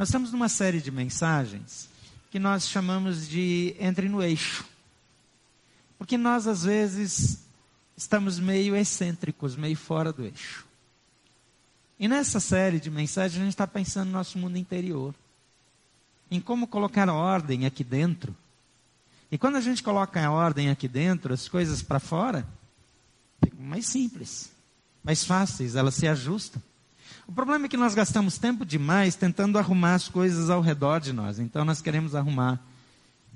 Nós estamos numa série de mensagens que nós chamamos de Entre no Eixo. Porque nós, às vezes, estamos meio excêntricos, meio fora do eixo. E nessa série de mensagens, a gente está pensando no nosso mundo interior, em como colocar ordem aqui dentro. E quando a gente coloca a ordem aqui dentro, as coisas para fora ficam mais simples, mais fáceis, elas se ajustam. O problema é que nós gastamos tempo demais tentando arrumar as coisas ao redor de nós. Então nós queremos arrumar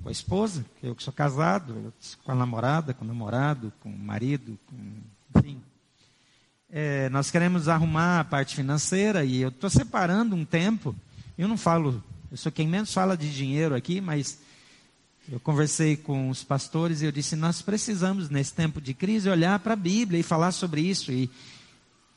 com a esposa, eu que sou casado, com a namorada, com o namorado, com o marido, com, enfim. É, nós queremos arrumar a parte financeira e eu estou separando um tempo. Eu não falo, eu sou quem menos fala de dinheiro aqui, mas eu conversei com os pastores e eu disse: nós precisamos, nesse tempo de crise, olhar para a Bíblia e falar sobre isso. E,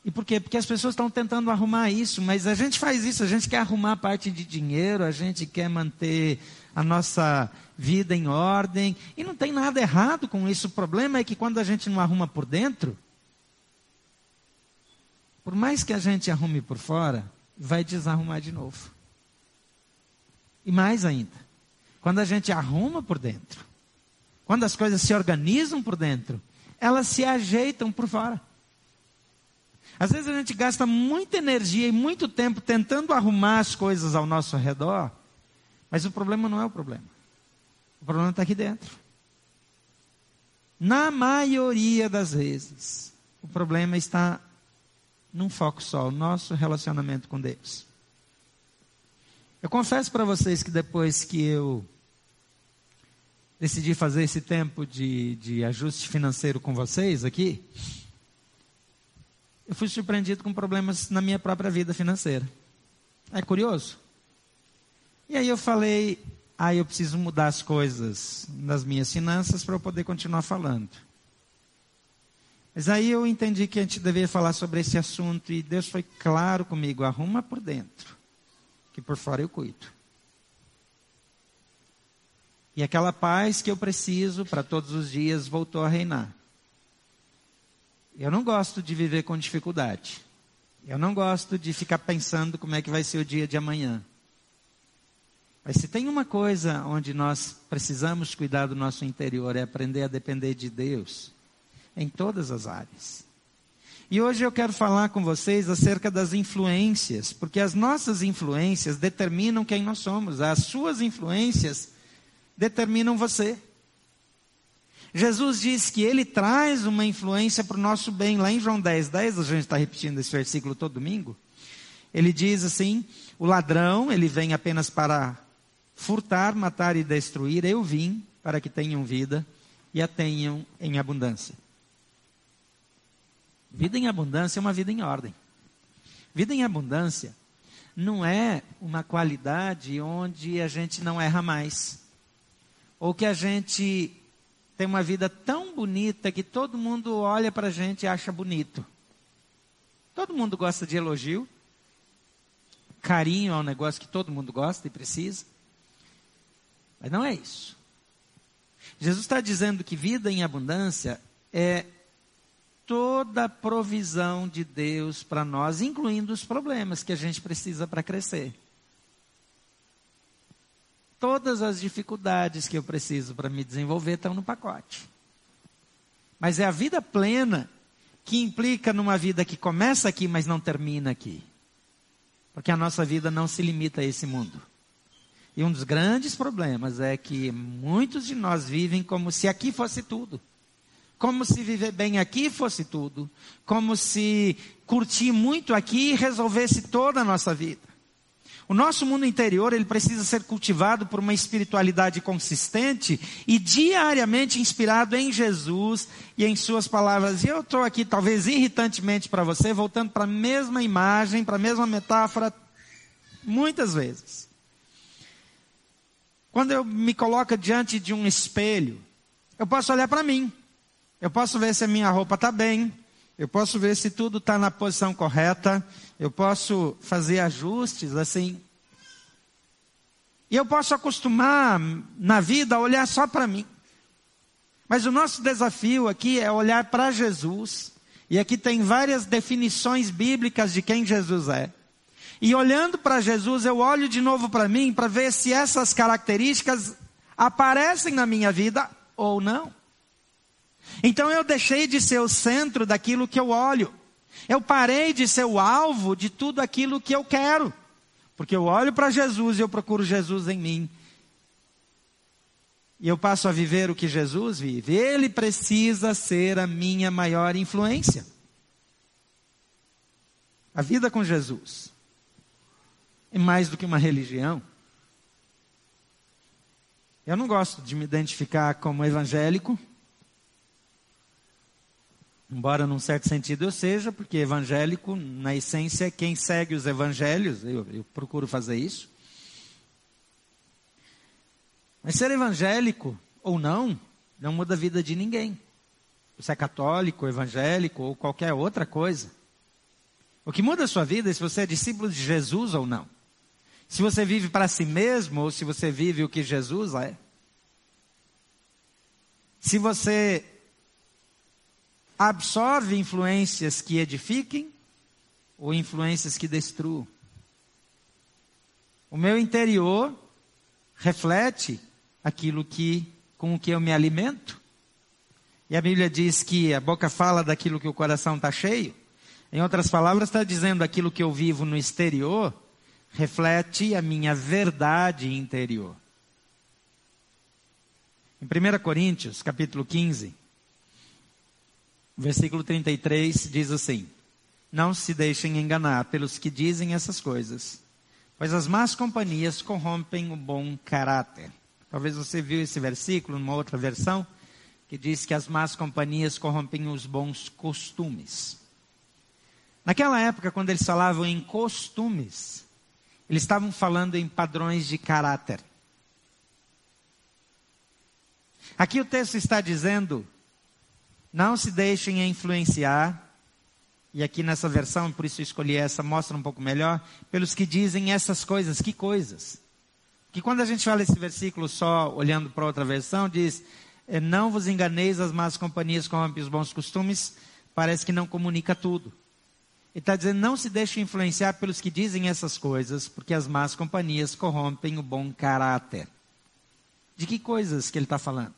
e por quê? Porque as pessoas estão tentando arrumar isso, mas a gente faz isso, a gente quer arrumar a parte de dinheiro, a gente quer manter a nossa vida em ordem, e não tem nada errado com isso. O problema é que quando a gente não arruma por dentro, por mais que a gente arrume por fora, vai desarrumar de novo. E mais ainda, quando a gente arruma por dentro, quando as coisas se organizam por dentro, elas se ajeitam por fora. Às vezes a gente gasta muita energia e muito tempo tentando arrumar as coisas ao nosso redor, mas o problema não é o problema. O problema está aqui dentro. Na maioria das vezes, o problema está num foco só, o nosso relacionamento com Deus. Eu confesso para vocês que depois que eu decidi fazer esse tempo de, de ajuste financeiro com vocês aqui, eu fui surpreendido com problemas na minha própria vida financeira. É curioso? E aí eu falei, ah, eu preciso mudar as coisas nas minhas finanças para eu poder continuar falando. Mas aí eu entendi que a gente deveria falar sobre esse assunto e Deus foi claro comigo, arruma por dentro, que por fora eu cuido. E aquela paz que eu preciso para todos os dias voltou a reinar. Eu não gosto de viver com dificuldade. Eu não gosto de ficar pensando como é que vai ser o dia de amanhã. Mas se tem uma coisa onde nós precisamos cuidar do nosso interior, é aprender a depender de Deus em todas as áreas. E hoje eu quero falar com vocês acerca das influências, porque as nossas influências determinam quem nós somos, as suas influências determinam você. Jesus diz que ele traz uma influência para o nosso bem. Lá em João 10, 10, a gente está repetindo esse versículo todo domingo. Ele diz assim: o ladrão, ele vem apenas para furtar, matar e destruir. Eu vim para que tenham vida e a tenham em abundância. Vida em abundância é uma vida em ordem. Vida em abundância não é uma qualidade onde a gente não erra mais. Ou que a gente tem uma vida tão bonita que todo mundo olha para a gente e acha bonito. Todo mundo gosta de elogio. Carinho é um negócio que todo mundo gosta e precisa. Mas não é isso. Jesus está dizendo que vida em abundância é toda a provisão de Deus para nós, incluindo os problemas que a gente precisa para crescer. Todas as dificuldades que eu preciso para me desenvolver estão no pacote. Mas é a vida plena que implica numa vida que começa aqui, mas não termina aqui. Porque a nossa vida não se limita a esse mundo. E um dos grandes problemas é que muitos de nós vivem como se aqui fosse tudo. Como se viver bem aqui fosse tudo. Como se curtir muito aqui resolvesse toda a nossa vida. O nosso mundo interior, ele precisa ser cultivado por uma espiritualidade consistente e diariamente inspirado em Jesus e em suas palavras. E eu estou aqui, talvez irritantemente para você, voltando para a mesma imagem, para a mesma metáfora, muitas vezes. Quando eu me coloco diante de um espelho, eu posso olhar para mim. Eu posso ver se a minha roupa está bem, eu posso ver se tudo está na posição correta. Eu posso fazer ajustes assim. E eu posso acostumar na vida a olhar só para mim. Mas o nosso desafio aqui é olhar para Jesus. E aqui tem várias definições bíblicas de quem Jesus é. E olhando para Jesus, eu olho de novo para mim para ver se essas características aparecem na minha vida ou não. Então eu deixei de ser o centro daquilo que eu olho. Eu parei de ser o alvo de tudo aquilo que eu quero. Porque eu olho para Jesus e eu procuro Jesus em mim. E eu passo a viver o que Jesus vive. Ele precisa ser a minha maior influência. A vida com Jesus é mais do que uma religião. Eu não gosto de me identificar como evangélico, embora num certo sentido eu seja, porque evangélico, na essência, é quem segue os evangelhos, eu, eu procuro fazer isso. Mas ser evangélico ou não, não muda a vida de ninguém. Você é católico, evangélico ou qualquer outra coisa. O que muda a sua vida é se você é discípulo de Jesus ou não. Se você vive para si mesmo ou se você vive o que Jesus é. Se você absorve influências que edifiquem ou influências que destruam. O meu interior reflete aquilo que com o que eu me alimento. E a Bíblia diz que a boca fala daquilo que o coração está cheio. Em outras palavras, está dizendo aquilo que eu vivo no exterior reflete a minha verdade interior. Em 1 Coríntios, capítulo 15, versículo 33, diz assim: Não se deixem enganar pelos que dizem essas coisas, pois as más companhias corrompem o bom caráter. Talvez você viu esse versículo numa outra versão, que diz que as más companhias corrompem os bons costumes. Naquela época, quando eles falavam em costumes, eles estavam falando em padrões de caráter. Aqui o texto está dizendo: não se deixem influenciar, e aqui nessa versão, por isso escolhi essa, mostra um pouco melhor, pelos que dizem essas coisas. Que coisas? Que quando a gente fala esse versículo só olhando para outra versão, diz: é, Não vos enganeis, as más companhias corrompem os bons costumes, parece que não comunica tudo. Ele está dizendo: não se deixe influenciar pelos que dizem essas coisas, porque as más companhias corrompem o bom caráter. De que coisas que ele está falando?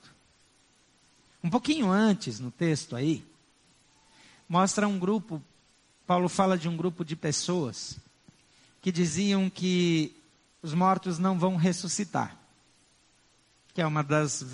Um pouquinho antes, no texto aí, mostra um grupo, Paulo fala de um grupo de pessoas que diziam que os mortos não vão ressuscitar. Que é uma das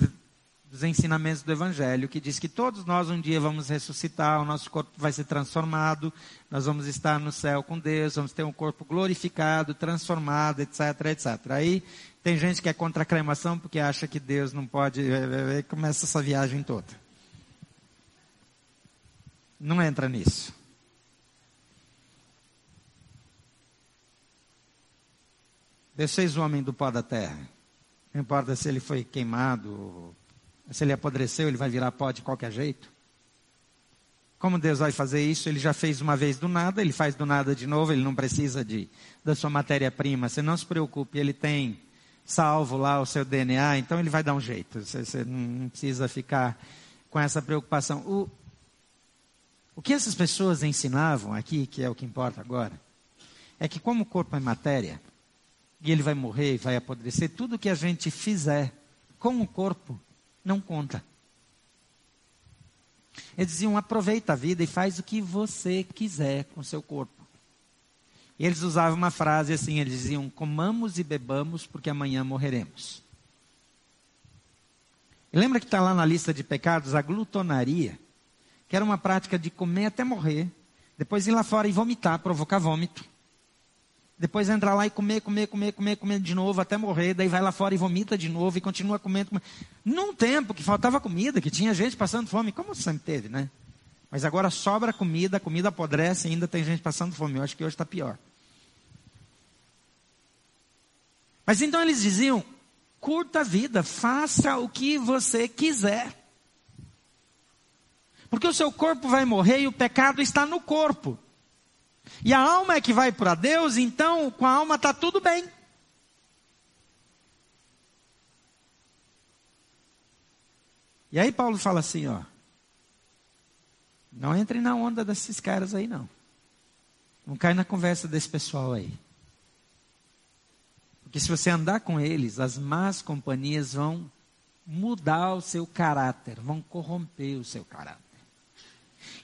dos ensinamentos do Evangelho, que diz que todos nós um dia vamos ressuscitar, o nosso corpo vai ser transformado, nós vamos estar no céu com Deus, vamos ter um corpo glorificado, transformado, etc, etc. Aí tem gente que é contra a cremação porque acha que Deus não pode, aí começa essa viagem toda. Não entra nisso. Fez o homem do pó da terra. Não importa se ele foi queimado, se ele apodreceu, ele vai virar pó de qualquer jeito. Como Deus vai fazer isso? Ele já fez uma vez do nada, ele faz do nada de novo, ele não precisa de, da sua matéria-prima. Você não se preocupe, ele tem salvo lá o seu DNA, então ele vai dar um jeito. Você, você não precisa ficar com essa preocupação. O, o que essas pessoas ensinavam aqui, que é o que importa agora, é que como o corpo é matéria, e ele vai morrer e vai apodrecer, tudo que a gente fizer com o corpo não conta. Eles diziam: aproveita a vida e faz o que você quiser com o seu corpo. E eles usavam uma frase assim: eles diziam, comamos e bebamos, porque amanhã morreremos. E lembra que está lá na lista de pecados a glutonaria, que era uma prática de comer até morrer, depois ir lá fora e vomitar, provocar vômito. Depois entrar lá e comer, comer, comer, comer, comer de novo até morrer. Daí vai lá fora e vomita de novo e continua comendo. comendo. Num tempo que faltava comida, que tinha gente passando fome, como sempre teve, né? Mas agora sobra comida, a comida apodrece ainda tem gente passando fome. Eu acho que hoje está pior. Mas então eles diziam: curta a vida, faça o que você quiser. Porque o seu corpo vai morrer e o pecado está no corpo. E a alma é que vai para Deus, então com a alma está tudo bem. E aí Paulo fala assim, ó. Não entre na onda desses caras aí, não. Não cai na conversa desse pessoal aí. Porque se você andar com eles, as más companhias vão mudar o seu caráter, vão corromper o seu caráter.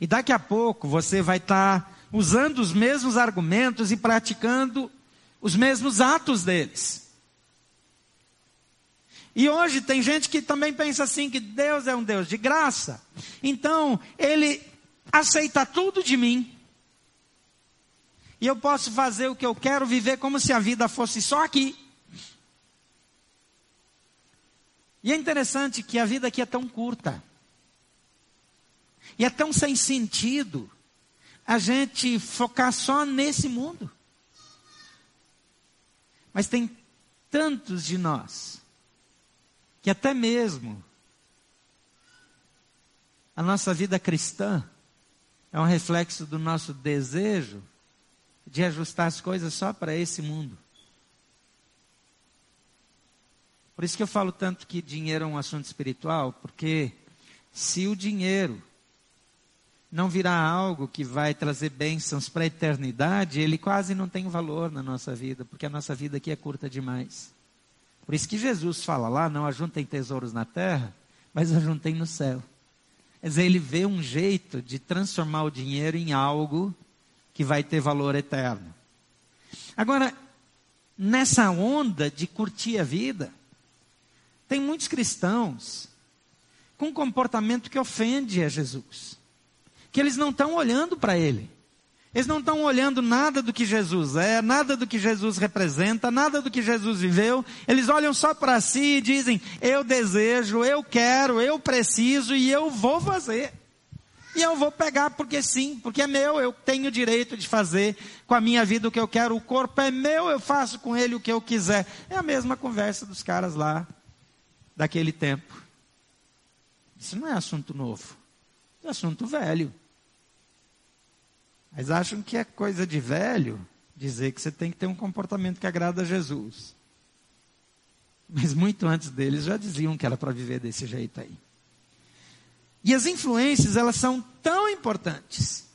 E daqui a pouco você vai estar tá usando os mesmos argumentos e praticando os mesmos atos deles. E hoje tem gente que também pensa assim que Deus é um Deus de graça. Então, ele aceita tudo de mim. E eu posso fazer o que eu quero, viver como se a vida fosse só aqui. E é interessante que a vida aqui é tão curta. E é tão sem sentido a gente focar só nesse mundo. Mas tem tantos de nós que até mesmo a nossa vida cristã é um reflexo do nosso desejo de ajustar as coisas só para esse mundo. Por isso que eu falo tanto que dinheiro é um assunto espiritual, porque se o dinheiro não virar algo que vai trazer bênçãos para a eternidade, ele quase não tem valor na nossa vida, porque a nossa vida aqui é curta demais. Por isso que Jesus fala lá: não ajuntem tesouros na terra, mas ajuntem no céu. Quer dizer, ele vê um jeito de transformar o dinheiro em algo que vai ter valor eterno. Agora, nessa onda de curtir a vida, tem muitos cristãos com um comportamento que ofende a Jesus, que eles não estão olhando para ele. Eles não estão olhando nada do que Jesus é, nada do que Jesus representa, nada do que Jesus viveu. Eles olham só para si e dizem: Eu desejo, eu quero, eu preciso e eu vou fazer. E eu vou pegar porque sim, porque é meu, eu tenho direito de fazer com a minha vida o que eu quero, o corpo é meu, eu faço com ele o que eu quiser. É a mesma conversa dos caras lá daquele tempo. Isso não é assunto novo, é assunto velho. Mas acham que é coisa de velho dizer que você tem que ter um comportamento que agrada a Jesus. Mas muito antes deles já diziam que era para viver desse jeito aí. E as influências, elas são tão importantes.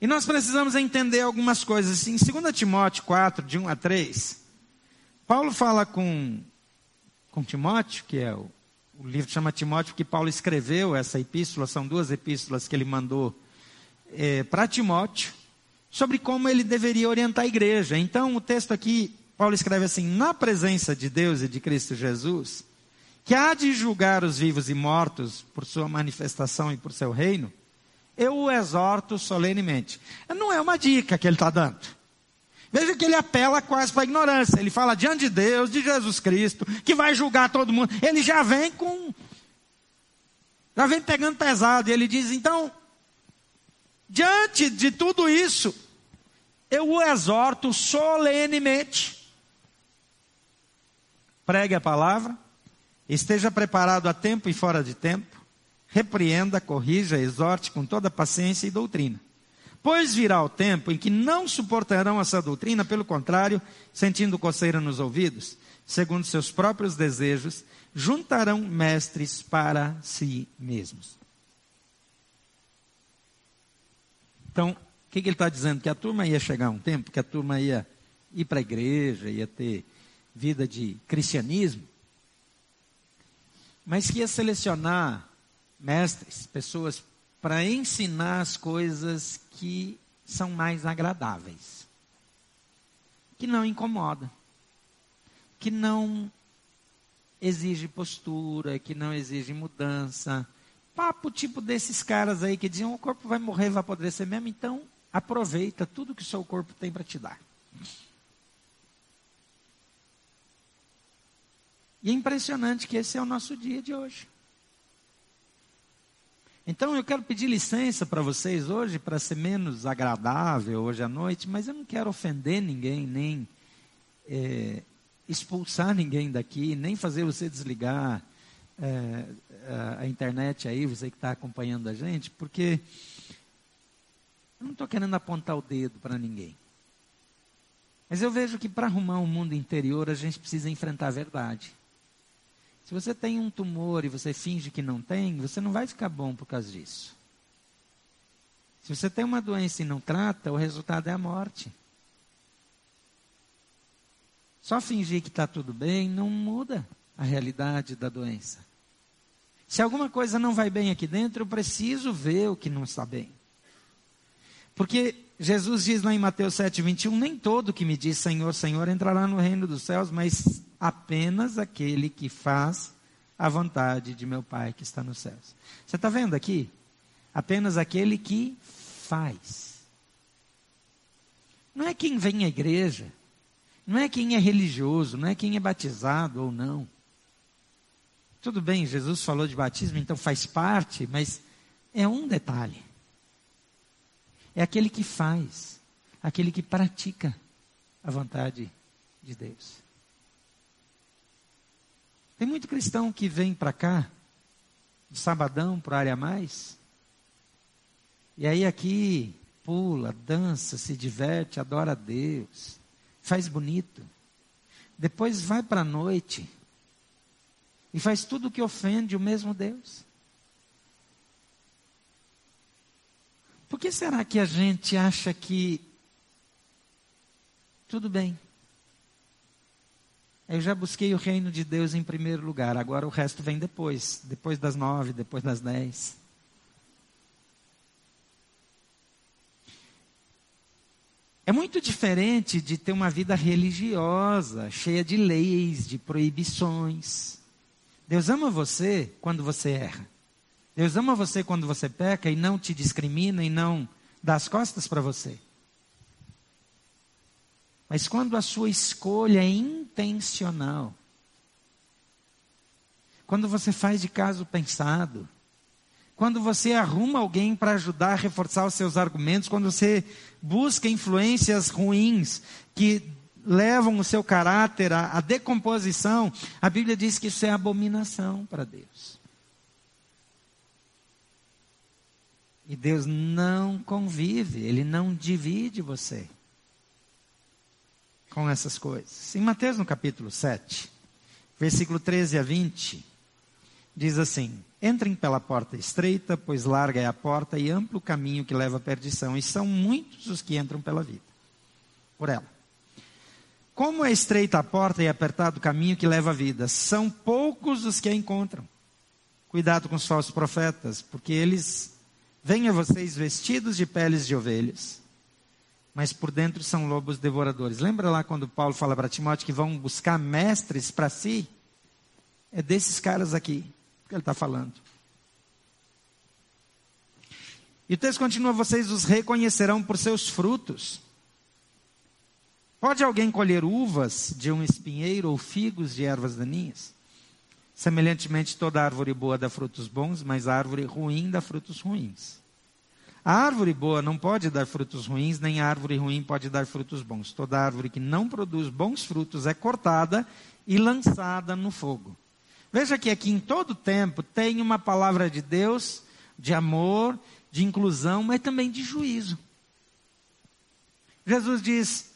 E nós precisamos entender algumas coisas. Em 2 Timóteo 4, de 1 a 3, Paulo fala com, com Timóteo, que é o, o livro chama Timóteo, que Paulo escreveu essa epístola, são duas epístolas que ele mandou é, para Timóteo sobre como ele deveria orientar a igreja. Então, o texto aqui, Paulo escreve assim: Na presença de Deus e de Cristo Jesus, que há de julgar os vivos e mortos por sua manifestação e por seu reino, eu o exorto solenemente. Não é uma dica que ele está dando. Veja que ele apela quase para a ignorância. Ele fala diante de Deus, de Jesus Cristo, que vai julgar todo mundo. Ele já vem com. Já vem pegando pesado. E ele diz: então, Diante de tudo isso, eu o exorto solenemente. Pregue a palavra, esteja preparado a tempo e fora de tempo, repreenda, corrija, exorte com toda paciência e doutrina. Pois virá o tempo em que não suportarão essa doutrina, pelo contrário, sentindo coceira nos ouvidos, segundo seus próprios desejos, juntarão mestres para si mesmos. Então, o que, que ele está dizendo? Que a turma ia chegar um tempo que a turma ia ir para a igreja, ia ter vida de cristianismo, mas que ia selecionar mestres, pessoas para ensinar as coisas que são mais agradáveis, que não incomoda, que não exige postura, que não exige mudança, papo tipo desses caras aí que diziam: o corpo vai morrer, vai apodrecer mesmo, então aproveita tudo que o seu corpo tem para te dar. E é impressionante que esse é o nosso dia de hoje. Então eu quero pedir licença para vocês hoje para ser menos agradável hoje à noite, mas eu não quero ofender ninguém, nem é, expulsar ninguém daqui, nem fazer você desligar é, a internet aí, você que está acompanhando a gente, porque eu não estou querendo apontar o dedo para ninguém. Mas eu vejo que para arrumar um mundo interior a gente precisa enfrentar a verdade. Se você tem um tumor e você finge que não tem, você não vai ficar bom por causa disso. Se você tem uma doença e não trata, o resultado é a morte. Só fingir que está tudo bem não muda a realidade da doença. Se alguma coisa não vai bem aqui dentro, eu preciso ver o que não está bem. Porque Jesus diz lá em Mateus 7, 21, nem todo que me diz Senhor, Senhor entrará no reino dos céus, mas apenas aquele que faz a vontade de meu Pai que está nos céus. Você está vendo aqui? Apenas aquele que faz. Não é quem vem à igreja, não é quem é religioso, não é quem é batizado ou não. Tudo bem, Jesus falou de batismo, então faz parte, mas é um detalhe. É aquele que faz, aquele que pratica a vontade de Deus. Tem muito cristão que vem para cá, de sabadão para a área mais, e aí aqui pula, dança, se diverte, adora a Deus, faz bonito. Depois vai para a noite e faz tudo o que ofende o mesmo Deus. Por que será que a gente acha que tudo bem? Eu já busquei o reino de Deus em primeiro lugar, agora o resto vem depois, depois das nove, depois das dez. É muito diferente de ter uma vida religiosa, cheia de leis, de proibições. Deus ama você quando você erra. Deus ama você quando você peca e não te discrimina e não dá as costas para você. Mas quando a sua escolha é intencional, quando você faz de caso pensado, quando você arruma alguém para ajudar a reforçar os seus argumentos, quando você busca influências ruins que levam o seu caráter à, à decomposição, a Bíblia diz que isso é abominação para Deus. E Deus não convive, Ele não divide você com essas coisas. Em Mateus, no capítulo 7, versículo 13 a 20, diz assim: Entrem pela porta estreita, pois larga é a porta e amplo o caminho que leva à perdição, e são muitos os que entram pela vida, por ela. Como é estreita a porta e apertado o caminho que leva à vida, são poucos os que a encontram. Cuidado com os falsos profetas, porque eles vêm a vocês vestidos de peles de ovelhas, mas por dentro são lobos devoradores. Lembra lá quando Paulo fala para Timóteo que vão buscar mestres para si? É desses caras aqui que ele está falando. E o texto continua: vocês os reconhecerão por seus frutos. Pode alguém colher uvas de um espinheiro ou figos de ervas daninhas? Semelhantemente, toda árvore boa dá frutos bons, mas a árvore ruim dá frutos ruins. A árvore boa não pode dar frutos ruins, nem a árvore ruim pode dar frutos bons. Toda árvore que não produz bons frutos é cortada e lançada no fogo. Veja que aqui em todo tempo tem uma palavra de Deus de amor, de inclusão, mas também de juízo. Jesus diz: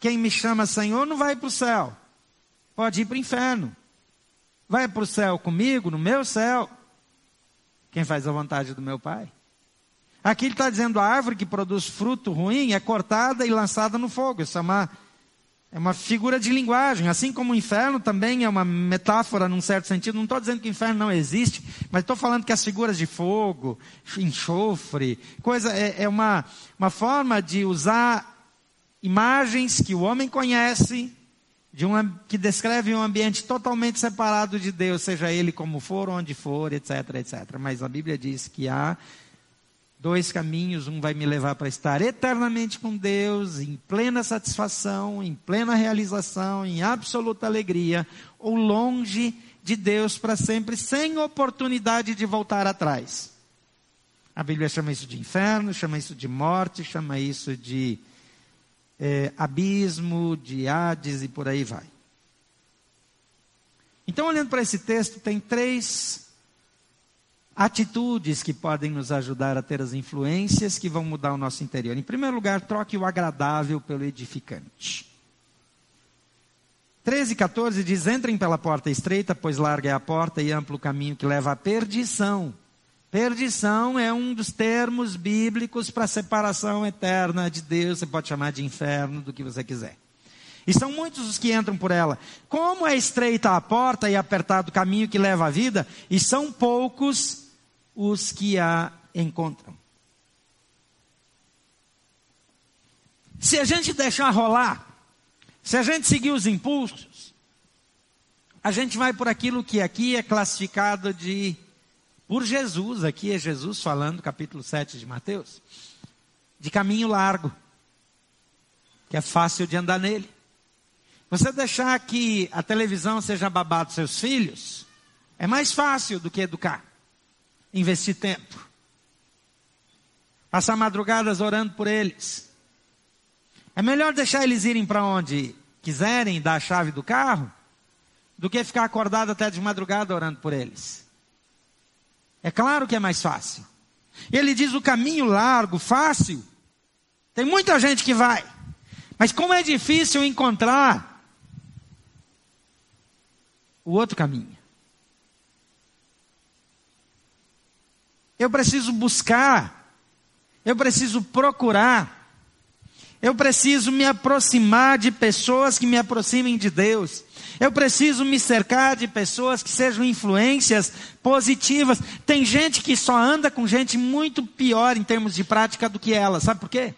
quem me chama Senhor não vai para o céu, pode ir para o inferno. Vai para o céu comigo, no meu céu. Quem faz a vontade do meu Pai. Aqui ele está dizendo: a árvore que produz fruto ruim é cortada e lançada no fogo. Isso é uma, é uma figura de linguagem. Assim como o inferno também é uma metáfora, num certo sentido. Não estou dizendo que o inferno não existe, mas estou falando que as figuras de fogo, enxofre, coisa, é, é uma, uma forma de usar imagens que o homem conhece, de um, que descreve um ambiente totalmente separado de Deus, seja ele como for, onde for, etc, etc. Mas a Bíblia diz que há dois caminhos, um vai me levar para estar eternamente com Deus, em plena satisfação, em plena realização, em absoluta alegria, ou longe de Deus para sempre, sem oportunidade de voltar atrás. A Bíblia chama isso de inferno, chama isso de morte, chama isso de é, abismo, de Hades e por aí vai. Então, olhando para esse texto, tem três atitudes que podem nos ajudar a ter as influências que vão mudar o nosso interior. Em primeiro lugar, troque o agradável pelo edificante. 13 e 14 diz: Entrem pela porta estreita, pois larga é a porta e amplo o caminho que leva à perdição. Perdição é um dos termos bíblicos para separação eterna de Deus. Você pode chamar de inferno, do que você quiser. E são muitos os que entram por ela. Como é estreita a porta e apertado o caminho que leva à vida, e são poucos os que a encontram. Se a gente deixar rolar, se a gente seguir os impulsos, a gente vai por aquilo que aqui é classificado de por Jesus, aqui é Jesus falando, capítulo 7 de Mateus, de caminho largo, que é fácil de andar nele. Você deixar que a televisão seja babado dos seus filhos, é mais fácil do que educar, investir tempo, passar madrugadas orando por eles. É melhor deixar eles irem para onde quiserem, dar a chave do carro, do que ficar acordado até de madrugada orando por eles. É claro que é mais fácil. Ele diz o caminho largo, fácil. Tem muita gente que vai. Mas como é difícil encontrar o outro caminho. Eu preciso buscar, eu preciso procurar eu preciso me aproximar de pessoas que me aproximem de Deus. Eu preciso me cercar de pessoas que sejam influências positivas. Tem gente que só anda com gente muito pior em termos de prática do que ela. Sabe por quê?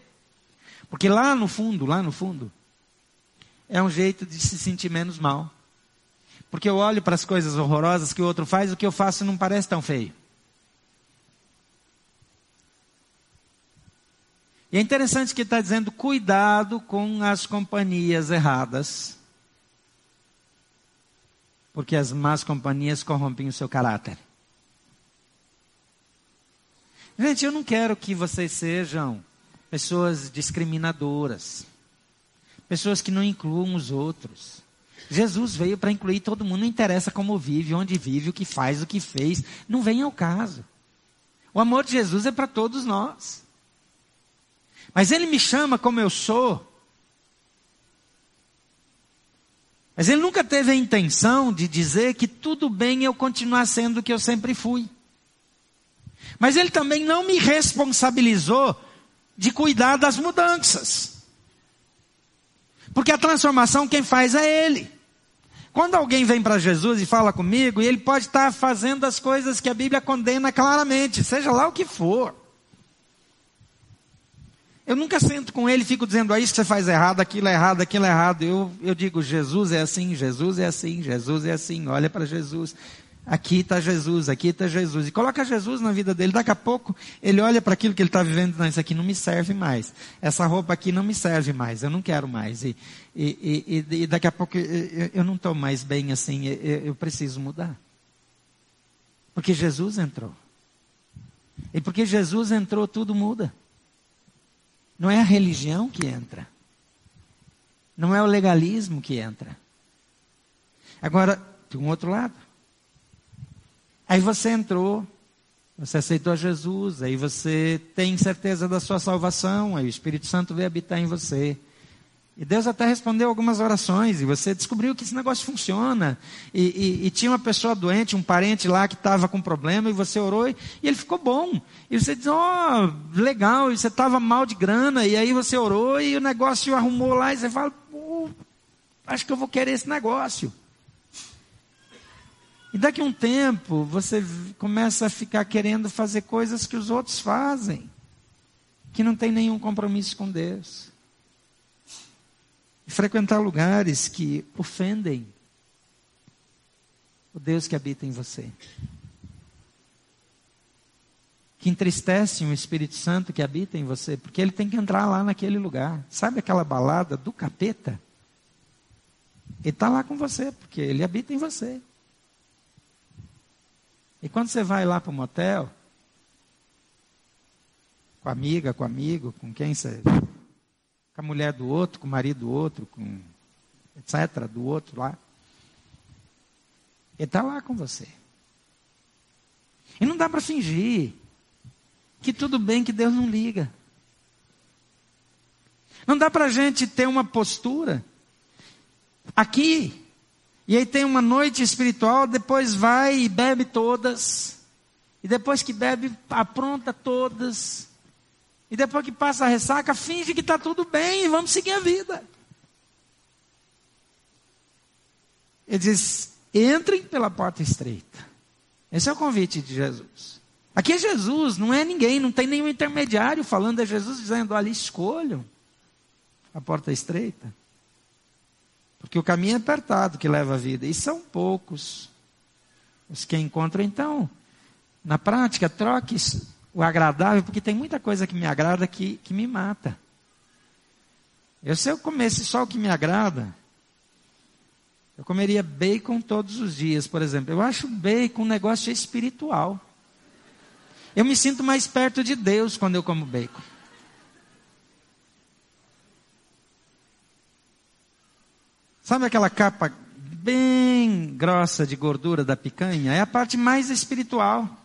Porque lá no fundo, lá no fundo, é um jeito de se sentir menos mal. Porque eu olho para as coisas horrorosas que o outro faz, o que eu faço não parece tão feio. E é interessante que está dizendo: cuidado com as companhias erradas, porque as más companhias corrompem o seu caráter. Gente, eu não quero que vocês sejam pessoas discriminadoras, pessoas que não incluam os outros. Jesus veio para incluir todo mundo, não interessa como vive, onde vive, o que faz, o que fez, não vem ao caso. O amor de Jesus é para todos nós. Mas Ele me chama como eu sou. Mas Ele nunca teve a intenção de dizer que tudo bem eu continuar sendo o que eu sempre fui. Mas Ele também não me responsabilizou de cuidar das mudanças. Porque a transformação quem faz é Ele. Quando alguém vem para Jesus e fala comigo, ele pode estar fazendo as coisas que a Bíblia condena claramente, seja lá o que for. Eu nunca sento com ele e fico dizendo, ah, isso você faz errado, aquilo é errado, aquilo é errado. Eu, eu digo, Jesus é assim, Jesus é assim, Jesus é assim, olha para Jesus. Aqui está Jesus, aqui está Jesus. E coloca Jesus na vida dele. Daqui a pouco ele olha para aquilo que ele está vivendo. Não, isso aqui não me serve mais. Essa roupa aqui não me serve mais. Eu não quero mais. E, e, e, e daqui a pouco eu, eu não estou mais bem assim. Eu, eu preciso mudar. Porque Jesus entrou. E porque Jesus entrou, tudo muda. Não é a religião que entra. Não é o legalismo que entra. Agora, tem um outro lado. Aí você entrou, você aceitou Jesus, aí você tem certeza da sua salvação, aí o Espírito Santo veio habitar em você. E Deus até respondeu algumas orações, e você descobriu que esse negócio funciona. E, e, e tinha uma pessoa doente, um parente lá que estava com problema, e você orou, e, ele ficou bom. E você diz, ó, oh, legal, e você estava mal de grana, e aí você orou, e o negócio arrumou lá, e você fala, pô, acho que eu vou querer esse negócio. E daqui a um tempo, você começa a ficar querendo fazer coisas que os outros fazem, que não tem nenhum compromisso com Deus frequentar lugares que ofendem o Deus que habita em você. Que entristecem o Espírito Santo que habita em você, porque ele tem que entrar lá naquele lugar. Sabe aquela balada do capeta? Ele está lá com você, porque ele habita em você. E quando você vai lá para o motel, com amiga, com amigo, com quem você com a mulher do outro, com o marido do outro, com etc., do outro lá. Ele está lá com você. E não dá para fingir que tudo bem, que Deus não liga. Não dá para a gente ter uma postura aqui, e aí tem uma noite espiritual, depois vai e bebe todas, e depois que bebe, apronta todas, e depois que passa a ressaca, finge que está tudo bem e vamos seguir a vida. Ele diz: entrem pela porta estreita. Esse é o convite de Jesus. Aqui é Jesus, não é ninguém, não tem nenhum intermediário falando, é Jesus dizendo: olha, escolham a porta estreita. Porque o caminho é apertado que leva a vida, e são poucos os que encontram. Então, na prática, troque o agradável, porque tem muita coisa que me agrada que, que me mata. Eu, se eu comesse só o que me agrada, eu comeria bacon todos os dias, por exemplo. Eu acho bacon um negócio espiritual. Eu me sinto mais perto de Deus quando eu como bacon. Sabe aquela capa bem grossa de gordura da picanha? É a parte mais espiritual.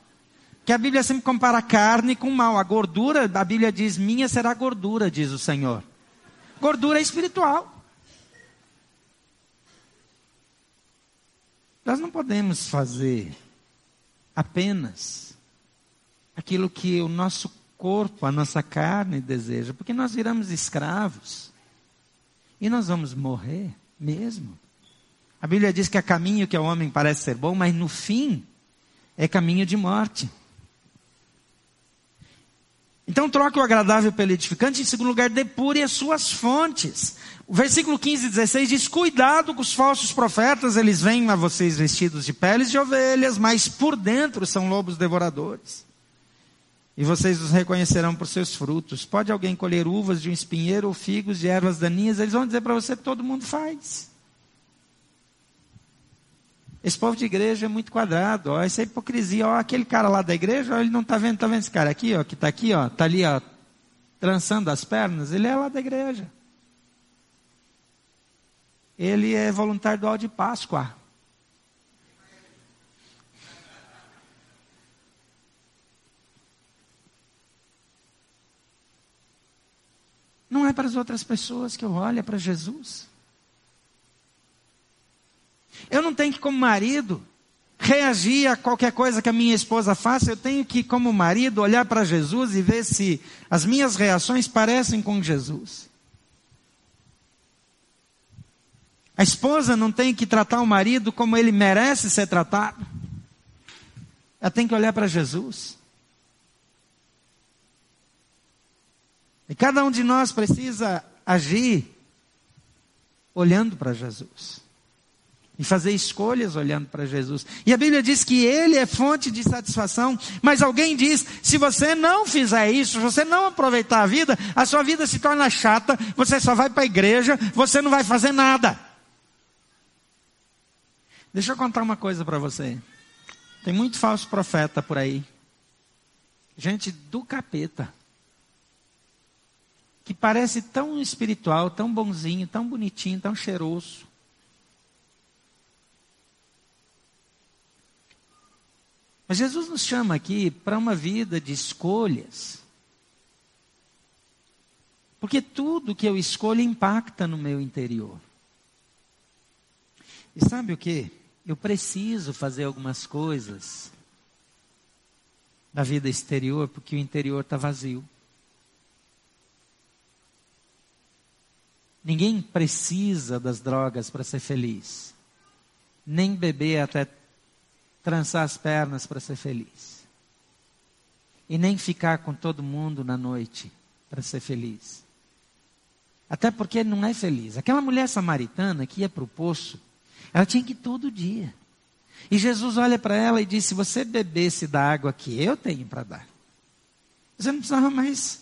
Que a Bíblia sempre compara a carne com o mal. A gordura, a Bíblia diz: minha será gordura, diz o Senhor. Gordura espiritual. Nós não podemos fazer apenas aquilo que o nosso corpo, a nossa carne deseja, porque nós viramos escravos e nós vamos morrer mesmo. A Bíblia diz que há caminho que ao homem parece ser bom, mas no fim é caminho de morte. Então troque o agradável pelo edificante, em segundo lugar, depure as suas fontes. O versículo 15 e 16 diz: Cuidado com os falsos profetas, eles vêm a vocês vestidos de peles de ovelhas, mas por dentro são lobos devoradores. E vocês os reconhecerão por seus frutos. Pode alguém colher uvas de um espinheiro ou figos de ervas daninhas? Eles vão dizer para você todo mundo faz. Esse povo de igreja é muito quadrado, ó, essa é hipocrisia, ó, aquele cara lá da igreja, ó, ele não está vendo, está vendo esse cara aqui, ó, que está aqui, ó, está ali, ó, trançando as pernas, ele é lá da igreja. Ele é voluntário do de Páscoa. Não é para as outras pessoas que eu olho, é para Jesus. Eu não tenho que, como marido, reagir a qualquer coisa que a minha esposa faça. Eu tenho que, como marido, olhar para Jesus e ver se as minhas reações parecem com Jesus. A esposa não tem que tratar o marido como ele merece ser tratado. Ela tem que olhar para Jesus. E cada um de nós precisa agir olhando para Jesus. E fazer escolhas olhando para Jesus. E a Bíblia diz que Ele é fonte de satisfação. Mas alguém diz: se você não fizer isso, se você não aproveitar a vida, a sua vida se torna chata, você só vai para a igreja, você não vai fazer nada. Deixa eu contar uma coisa para você. Tem muito falso profeta por aí. Gente do capeta. Que parece tão espiritual, tão bonzinho, tão bonitinho, tão cheiroso. Mas Jesus nos chama aqui para uma vida de escolhas. Porque tudo que eu escolho impacta no meu interior. E sabe o que? Eu preciso fazer algumas coisas da vida exterior, porque o interior está vazio. Ninguém precisa das drogas para ser feliz. Nem beber até trançar as pernas para ser feliz. E nem ficar com todo mundo na noite para ser feliz. Até porque não é feliz. Aquela mulher samaritana que ia para o poço, ela tinha que ir todo dia. E Jesus olha para ela e diz: Se você bebesse da água que eu tenho para dar, você não precisava mais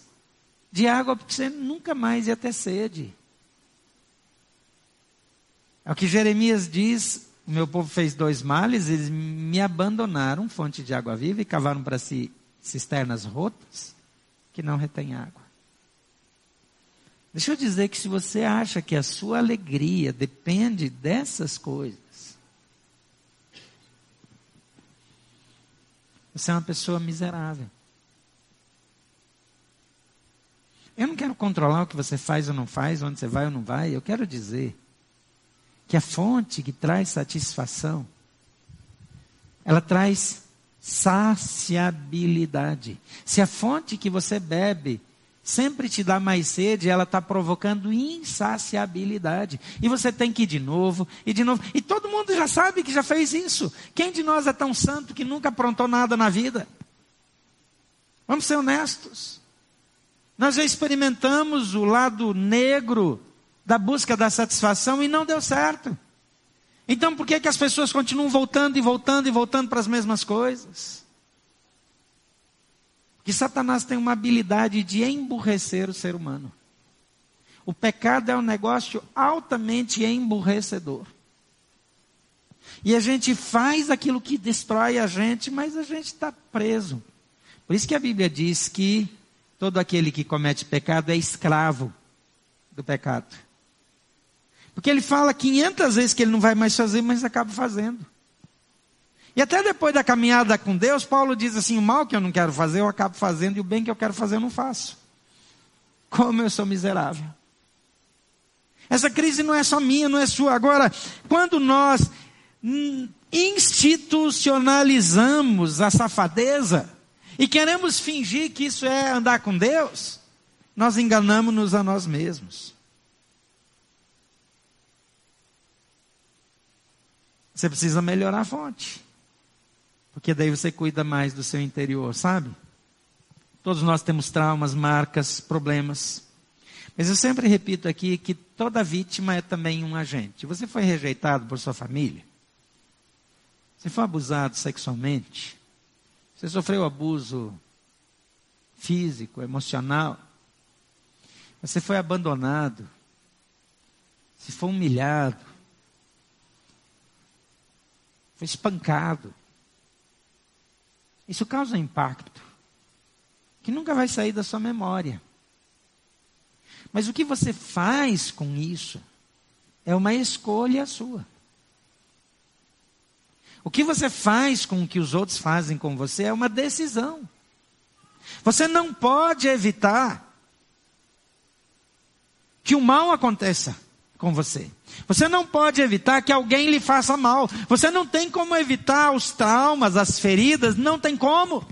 de água, porque você nunca mais ia ter sede. É o que Jeremias diz o meu povo fez dois males, eles me abandonaram, fonte de água viva, e cavaram para si cisternas rotas que não retêm água. Deixa eu dizer que se você acha que a sua alegria depende dessas coisas, você é uma pessoa miserável. Eu não quero controlar o que você faz ou não faz, onde você vai ou não vai. Eu quero dizer que a fonte que traz satisfação, ela traz saciabilidade. Se a fonte que você bebe sempre te dá mais sede, ela está provocando insaciabilidade. E você tem que ir de novo, e de novo. E todo mundo já sabe que já fez isso. Quem de nós é tão santo que nunca aprontou nada na vida? Vamos ser honestos. Nós já experimentamos o lado negro da busca da satisfação e não deu certo. Então por que, que as pessoas continuam voltando e voltando e voltando para as mesmas coisas? Que Satanás tem uma habilidade de emburrecer o ser humano. O pecado é um negócio altamente emburrecedor. E a gente faz aquilo que destrói a gente, mas a gente está preso. Por isso que a Bíblia diz que todo aquele que comete pecado é escravo do pecado. Porque ele fala 500 vezes que ele não vai mais fazer, mas acaba fazendo. E até depois da caminhada com Deus, Paulo diz assim: o mal que eu não quero fazer, eu acabo fazendo, e o bem que eu quero fazer, eu não faço. Como eu sou miserável. Essa crise não é só minha, não é sua. Agora, quando nós institucionalizamos a safadeza e queremos fingir que isso é andar com Deus, nós enganamos-nos a nós mesmos. Você precisa melhorar a fonte. Porque daí você cuida mais do seu interior, sabe? Todos nós temos traumas, marcas, problemas. Mas eu sempre repito aqui que toda vítima é também um agente. Você foi rejeitado por sua família? Você foi abusado sexualmente? Você sofreu abuso físico, emocional? Você foi abandonado? Você foi humilhado? Foi espancado? Isso causa um impacto que nunca vai sair da sua memória. Mas o que você faz com isso é uma escolha sua. O que você faz com o que os outros fazem com você é uma decisão. Você não pode evitar que o mal aconteça com você. Você não pode evitar que alguém lhe faça mal. Você não tem como evitar os traumas, as feridas, não tem como.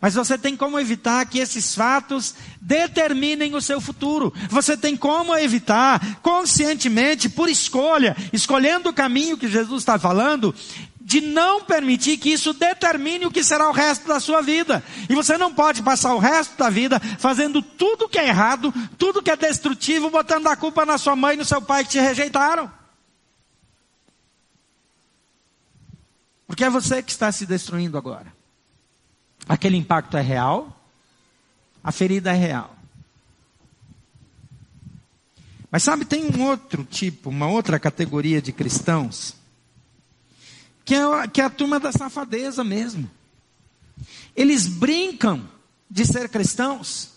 Mas você tem como evitar que esses fatos determinem o seu futuro. Você tem como evitar, conscientemente, por escolha, escolhendo o caminho que Jesus está falando, de não permitir que isso determine o que será o resto da sua vida. E você não pode passar o resto da vida fazendo tudo que é errado, tudo que é destrutivo, botando a culpa na sua mãe e no seu pai que te rejeitaram. Porque é você que está se destruindo agora. Aquele impacto é real, a ferida é real. Mas sabe, tem um outro tipo, uma outra categoria de cristãos que é, que é a turma da safadeza mesmo. Eles brincam de ser cristãos,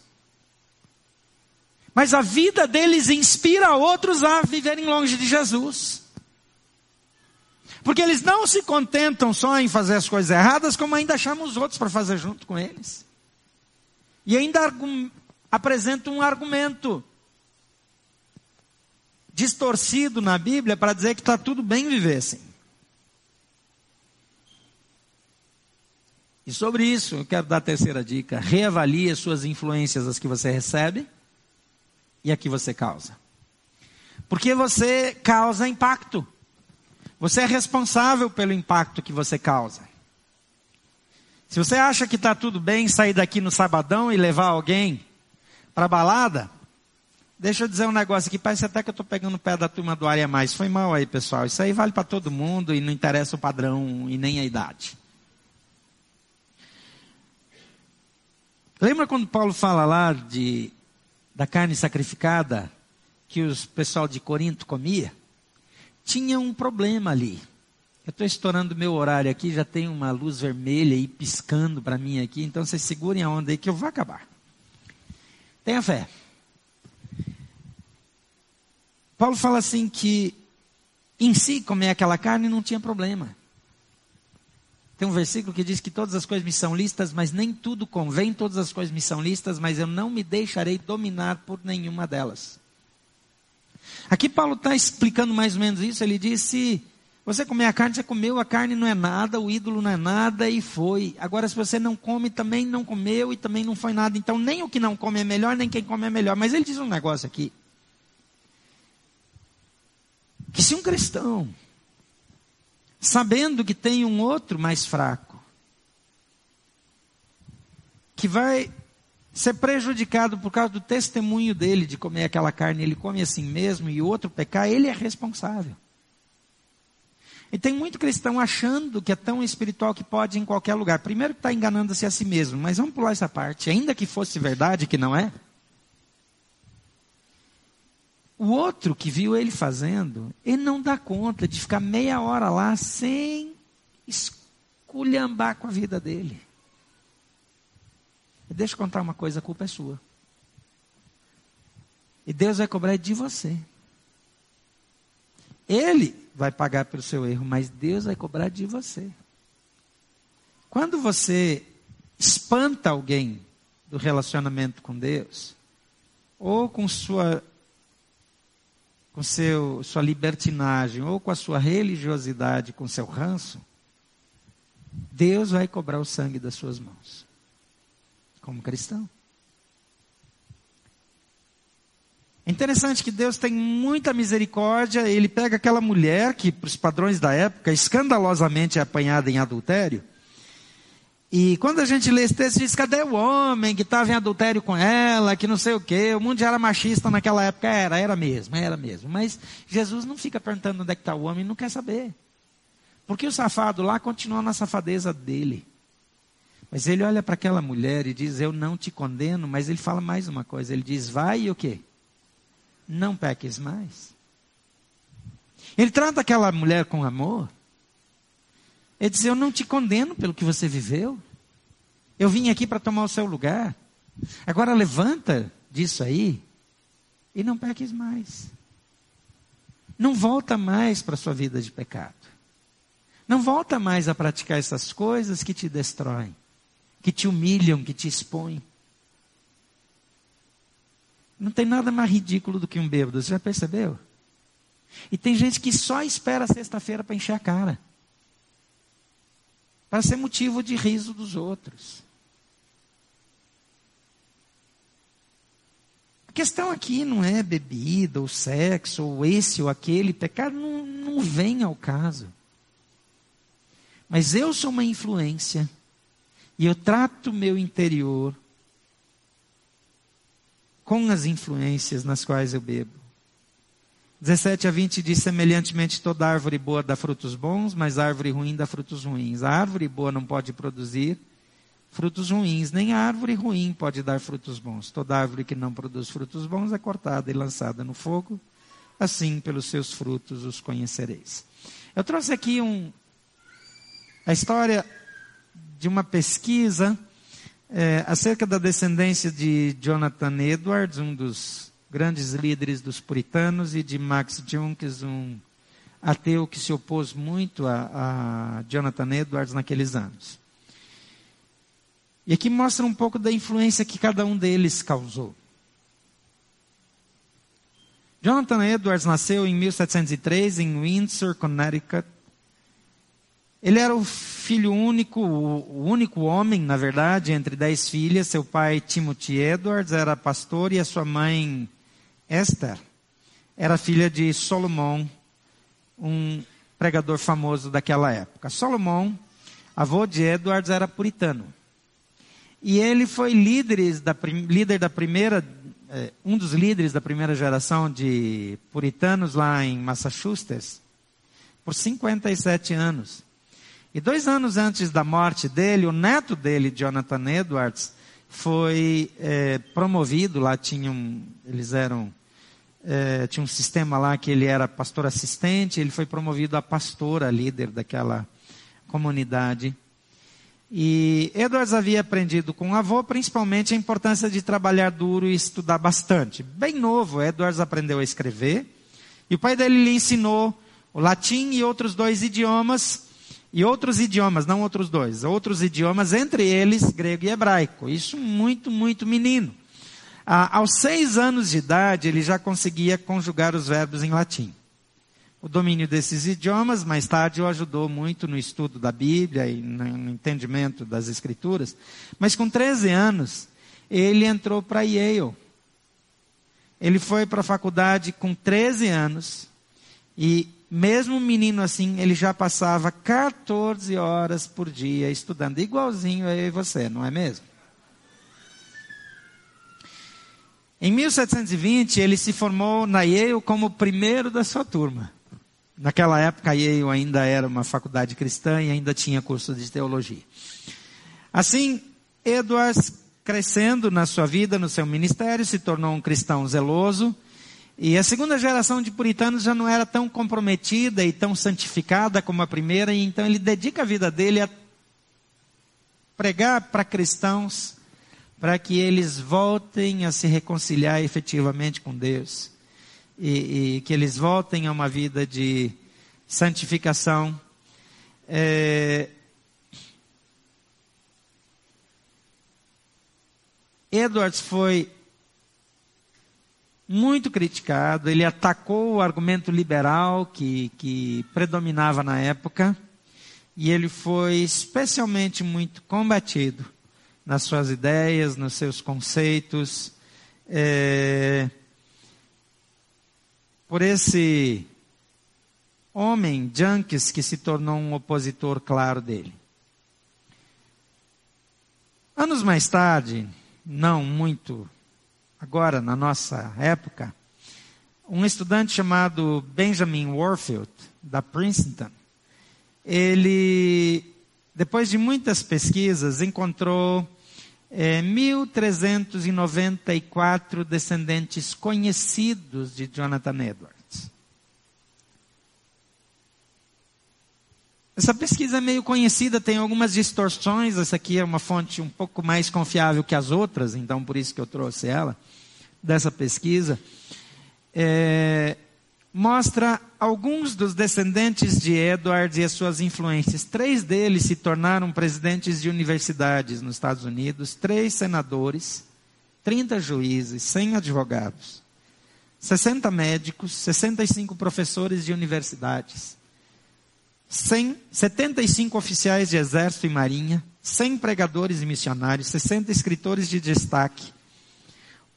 mas a vida deles inspira outros a viverem longe de Jesus. Porque eles não se contentam só em fazer as coisas erradas, como ainda chamam os outros para fazer junto com eles. E ainda apresentam um argumento distorcido na Bíblia para dizer que está tudo bem viver assim. E sobre isso, eu quero dar a terceira dica. Reavalie as suas influências, as que você recebe e a que você causa. Porque você causa impacto. Você é responsável pelo impacto que você causa. Se você acha que está tudo bem sair daqui no sabadão e levar alguém para balada, deixa eu dizer um negócio aqui, parece até que eu estou pegando o pé da turma do Área Mais. Foi mal aí, pessoal. Isso aí vale para todo mundo e não interessa o padrão e nem a idade. Lembra quando Paulo fala lá de, da carne sacrificada que o pessoal de Corinto comia? Tinha um problema ali. Eu estou estourando meu horário aqui, já tem uma luz vermelha aí piscando para mim aqui, então vocês segurem a onda aí que eu vou acabar. Tenha fé. Paulo fala assim que em si comer aquela carne não tinha problema. Tem um versículo que diz que todas as coisas me são listas, mas nem tudo convém, todas as coisas me são listas, mas eu não me deixarei dominar por nenhuma delas. Aqui Paulo está explicando mais ou menos isso, ele disse: Você comer a carne, você comeu, a carne não é nada, o ídolo não é nada e foi. Agora, se você não come, também não comeu e também não foi nada. Então, nem o que não come é melhor, nem quem come é melhor. Mas ele diz um negócio aqui. Que se um cristão, sabendo que tem um outro mais fraco, que vai ser prejudicado por causa do testemunho dele de comer aquela carne, ele come assim mesmo e o outro pecar, ele é responsável. E tem muito cristão achando que é tão espiritual que pode ir em qualquer lugar. Primeiro está enganando-se a si mesmo, mas vamos pular essa parte. Ainda que fosse verdade, que não é. O outro que viu ele fazendo, ele não dá conta de ficar meia hora lá sem esculhambar com a vida dele. Deixa eu contar uma coisa, a culpa é sua. E Deus vai cobrar de você. Ele vai pagar pelo seu erro, mas Deus vai cobrar de você. Quando você espanta alguém do relacionamento com Deus, ou com sua com seu, sua libertinagem, ou com a sua religiosidade, com seu ranço, Deus vai cobrar o sangue das suas mãos, como cristão. É interessante que Deus tem muita misericórdia, ele pega aquela mulher que, para os padrões da época, escandalosamente é apanhada em adultério. E quando a gente lê esse texto, diz: cadê o homem que estava em adultério com ela, que não sei o quê? O mundo já era machista naquela época. Era, era mesmo, era mesmo. Mas Jesus não fica perguntando onde é que está o homem, não quer saber. Porque o safado lá continua na safadeza dele. Mas ele olha para aquela mulher e diz: Eu não te condeno, mas ele fala mais uma coisa: ele diz: Vai e o quê? não peques mais. Ele trata aquela mulher com amor. Ele diz: Eu não te condeno pelo que você viveu. Eu vim aqui para tomar o seu lugar. Agora levanta disso aí e não peques mais. Não volta mais para a sua vida de pecado. Não volta mais a praticar essas coisas que te destroem, que te humilham, que te expõem. Não tem nada mais ridículo do que um bêbado, você já percebeu? E tem gente que só espera sexta-feira para encher a cara. Para ser motivo de riso dos outros. A questão aqui não é bebida, ou sexo, ou esse ou aquele. Pecado não, não vem ao caso. Mas eu sou uma influência. E eu trato meu interior com as influências nas quais eu bebo. 17 a 20 diz: semelhantemente, toda árvore boa dá frutos bons, mas árvore ruim dá frutos ruins. A árvore boa não pode produzir frutos ruins, nem a árvore ruim pode dar frutos bons. Toda árvore que não produz frutos bons é cortada e lançada no fogo. Assim, pelos seus frutos os conhecereis. Eu trouxe aqui um, a história de uma pesquisa é, acerca da descendência de Jonathan Edwards, um dos grandes líderes dos puritanos, e de Max Junks, um ateu que se opôs muito a, a Jonathan Edwards naqueles anos. E aqui mostra um pouco da influência que cada um deles causou. Jonathan Edwards nasceu em 1703 em Windsor, Connecticut, ele era o filho único, o único homem, na verdade, entre dez filhas. Seu pai, Timothy Edwards, era pastor e a sua mãe, Esther, era filha de Solomon, um pregador famoso daquela época. Solomon, avô de Edwards, era puritano. E ele foi líder da, líder da primeira, eh, um dos líderes da primeira geração de puritanos lá em Massachusetts, por 57 anos. E dois anos antes da morte dele, o neto dele, Jonathan Edwards, foi é, promovido. Lá tinham, eles eram, é, tinha um sistema lá que ele era pastor assistente. Ele foi promovido a pastor, a líder daquela comunidade. E Edwards havia aprendido com o avô, principalmente a importância de trabalhar duro e estudar bastante. Bem novo, Edwards aprendeu a escrever. E o pai dele lhe ensinou o latim e outros dois idiomas e outros idiomas, não outros dois, outros idiomas, entre eles grego e hebraico. Isso muito, muito menino. Ah, aos seis anos de idade, ele já conseguia conjugar os verbos em latim. o domínio desses idiomas, mais tarde o ajudou muito no estudo da Bíblia e no entendimento das Escrituras. Mas com 13 anos, ele entrou para Yale. Ele foi para a faculdade com 13 anos e, mesmo menino assim, ele já passava 14 horas por dia estudando, igualzinho eu e você, não é mesmo? Em 1720, ele se formou na Yale como o primeiro da sua turma. Naquela época, a Yale ainda era uma faculdade cristã e ainda tinha curso de teologia. Assim, Edwards, crescendo na sua vida, no seu ministério, se tornou um cristão zeloso. E a segunda geração de puritanos já não era tão comprometida e tão santificada como a primeira, e então ele dedica a vida dele a pregar para cristãos, para que eles voltem a se reconciliar efetivamente com Deus e, e que eles voltem a uma vida de santificação. É... Edwards foi muito criticado, ele atacou o argumento liberal que, que predominava na época, e ele foi especialmente muito combatido nas suas ideias, nos seus conceitos. É por esse homem, Junks, que se tornou um opositor claro dele. Anos mais tarde, não muito agora na nossa época, um estudante chamado Benjamin Warfield, da Princeton, ele, depois de muitas pesquisas, encontrou é, 1.394 descendentes conhecidos de Jonathan Edwards. Essa pesquisa é meio conhecida, tem algumas distorções. Essa aqui é uma fonte um pouco mais confiável que as outras, então por isso que eu trouxe ela, dessa pesquisa. É, mostra alguns dos descendentes de Edward e as suas influências. Três deles se tornaram presidentes de universidades nos Estados Unidos, três senadores, 30 juízes, 100 advogados, 60 médicos, 65 professores de universidades, 100, 75 oficiais de exército e marinha, 100 pregadores e missionários, 60 escritores de destaque,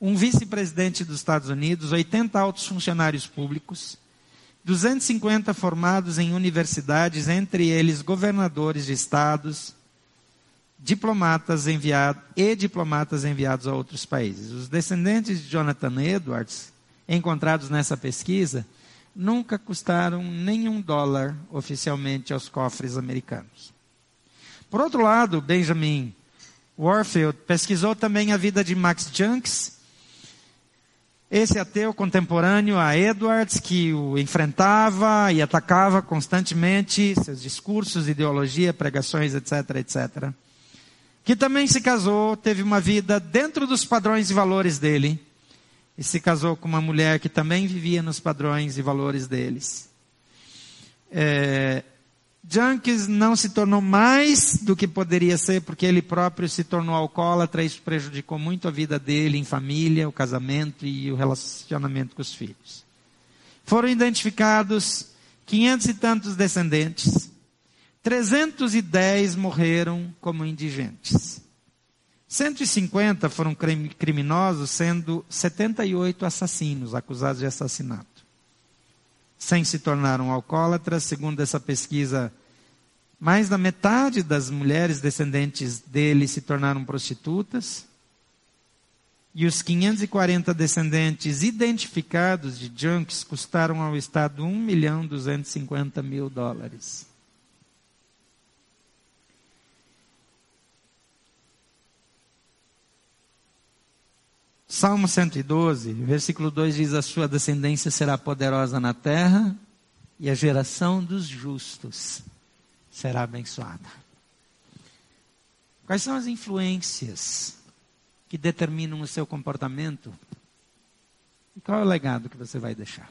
um vice-presidente dos Estados Unidos, 80 altos funcionários públicos, 250 formados em universidades, entre eles governadores de estados, diplomatas enviados e diplomatas enviados a outros países. Os descendentes de Jonathan Edwards, encontrados nessa pesquisa, nunca custaram nenhum dólar oficialmente aos cofres americanos. Por outro lado, Benjamin Warfield pesquisou também a vida de Max Junks esse ateu contemporâneo a Edwards, que o enfrentava e atacava constantemente, seus discursos, ideologia, pregações, etc, etc. Que também se casou, teve uma vida dentro dos padrões e valores dele, e se casou com uma mulher que também vivia nos padrões e valores deles. É, Junks não se tornou mais do que poderia ser, porque ele próprio se tornou alcoólatra, isso prejudicou muito a vida dele em família, o casamento e o relacionamento com os filhos. Foram identificados quinhentos e tantos descendentes, 310 morreram como indigentes. 150 foram criminosos, sendo 78 assassinos acusados de assassinato sem se tornaram alcoólatras. Segundo essa pesquisa, mais da metade das mulheres descendentes dele se tornaram prostitutas. E os 540 descendentes identificados de Junks custaram ao Estado 1 milhão 250 mil dólares. Salmo 112, versículo 2 diz: A sua descendência será poderosa na terra e a geração dos justos será abençoada. Quais são as influências que determinam o seu comportamento? E qual é o legado que você vai deixar?